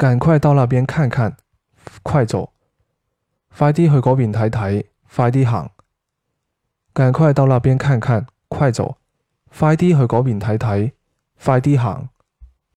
赶快到那边看看，快走！快啲去嗰边睇睇，快啲行！赶快到那边看看，快走！快啲去嗰边睇睇，快啲行！